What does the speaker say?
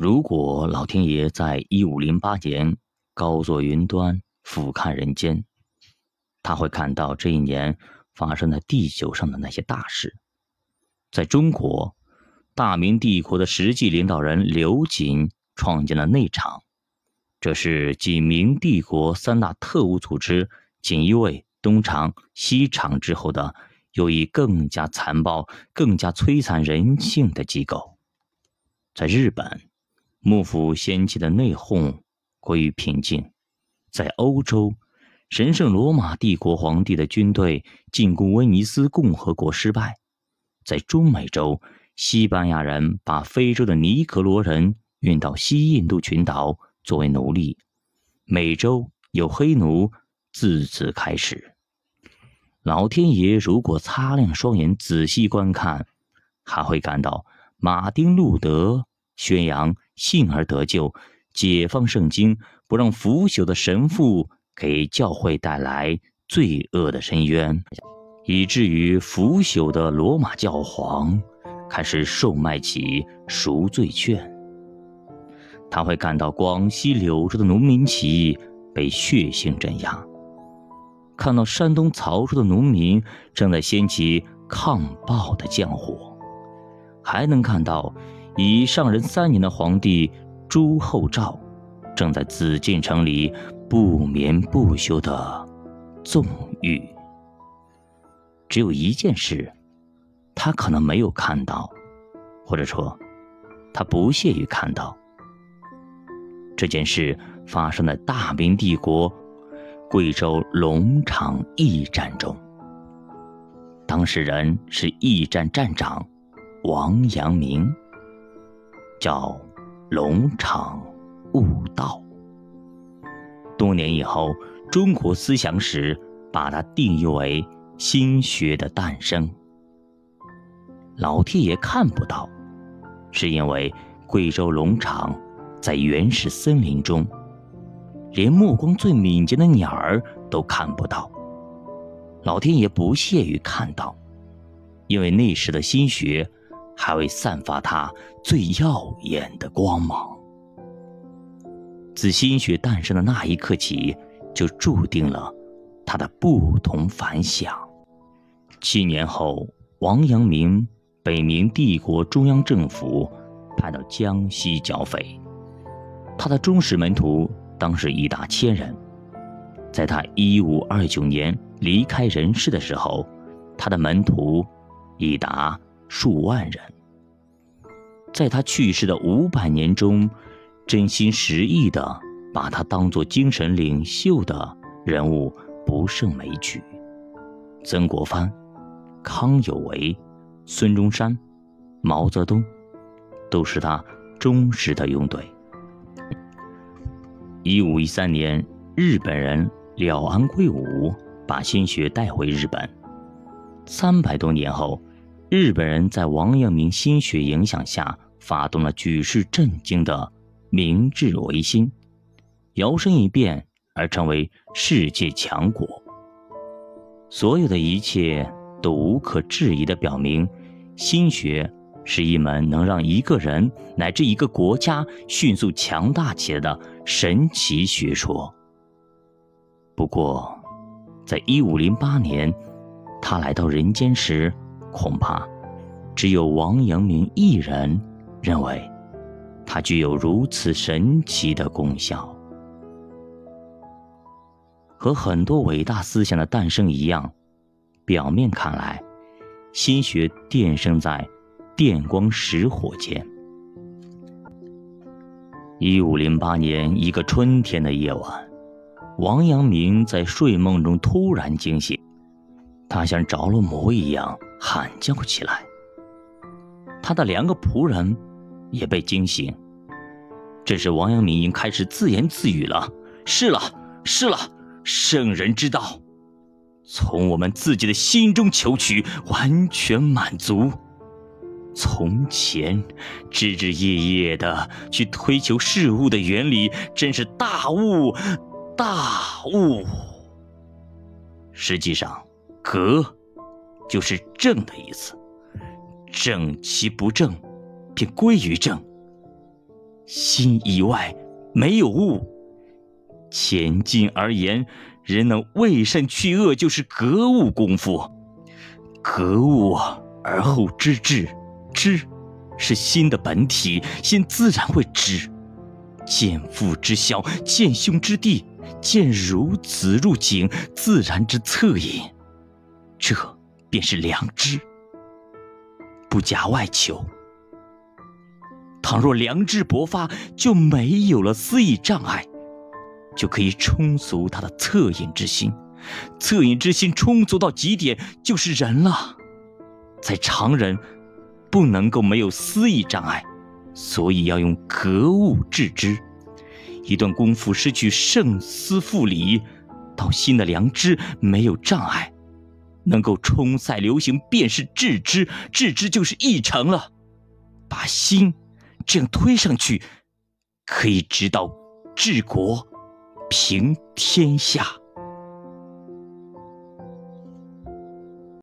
如果老天爷在一五零八年高坐云端俯瞰人间，他会看到这一年发生在地球上的那些大事。在中国，大明帝国的实际领导人刘瑾创建了内厂，这是继明帝国三大特务组织锦衣卫、东厂、西厂之后的，又一更加残暴、更加摧残人性的机构。在日本。幕府掀起的内讧归于平静，在欧洲，神圣罗马帝国皇帝的军队进攻威尼斯共和国失败；在中美洲，西班牙人把非洲的尼格罗人运到西印度群岛作为奴隶；美洲有黑奴自此开始。老天爷如果擦亮双眼仔细观看，还会感到马丁路德宣扬。信而得救，解放圣经，不让腐朽的神父给教会带来罪恶的深渊，以至于腐朽的罗马教皇开始售卖起赎罪券。他会看到广西柳州的农民起义被血腥镇压，看到山东曹州的农民正在掀起抗暴的浆火，还能看到。已上任三年的皇帝朱厚照，正在紫禁城里不眠不休的纵欲。只有一件事，他可能没有看到，或者说，他不屑于看到。这件事发生在大明帝国贵州龙场驿站中，当事人是驿站站长王阳明。叫龙场悟道。多年以后，中国思想史把它定义为心学的诞生。老天爷看不到，是因为贵州龙场在原始森林中，连目光最敏捷的鸟儿都看不到。老天爷不屑于看到，因为那时的心学。还未散发它最耀眼的光芒。自心学诞生的那一刻起，就注定了它的不同凡响。七年后，王阳明被明帝国中央政府派到江西剿匪，他的忠实门徒当时已达千人。在他一五二九年离开人世的时候，他的门徒已达。数万人，在他去世的五百年中，真心实意的把他当作精神领袖的人物不胜枚举。曾国藩、康有为、孙中山、毛泽东，都是他忠实的拥趸。一五一三年，日本人了安贵武把心学带回日本，三百多年后。日本人在王阳明心学影响下，发动了举世震惊的明治维新，摇身一变而成为世界强国。所有的一切都无可置疑地表明，心学是一门能让一个人乃至一个国家迅速强大起来的神奇学说。不过，在一五零八年，他来到人间时。恐怕，只有王阳明一人认为，它具有如此神奇的功效。和很多伟大思想的诞生一样，表面看来，心学诞生在电光石火间。一五零八年一个春天的夜晚，王阳明在睡梦中突然惊醒，他像着了魔一样。喊叫起来，他的两个仆人也被惊醒。这时，王阳明已经开始自言自语了：“是了，是了，圣人之道，从我们自己的心中求取，完全满足。从前枝枝叶叶的去推求事物的原理，真是大悟，大悟。实际上，格。”就是正的意思，正其不正，便归于正。心以外没有物。前进而言，人能为善去恶，就是格物功夫。格物而后知至，知是心的本体，心自然会知。见父之孝，见兄之弟，见孺子入井，自然之恻隐。这便是良知，不假外求。倘若良知勃发，就没有了私意障碍，就可以充足他的恻隐之心。恻隐之心充足到极点，就是人了。在常人，不能够没有私意障碍，所以要用格物致知。一段功夫失去胜思复理，到心的良知没有障碍，能够冲塞流行，便是治之；治之就是一成了，把心。这样推上去，可以直到治国平天下。